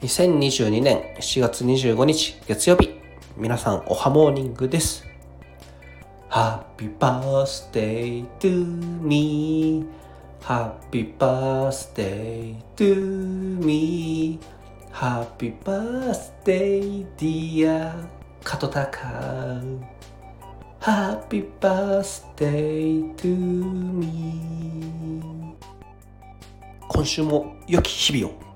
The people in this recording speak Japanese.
2022年7月25日月曜日皆さんおはモーニングです Happy birthday to me Happy birthday to me Happy birthday dear カトタカ Happy birthday to me 今週も良き日々を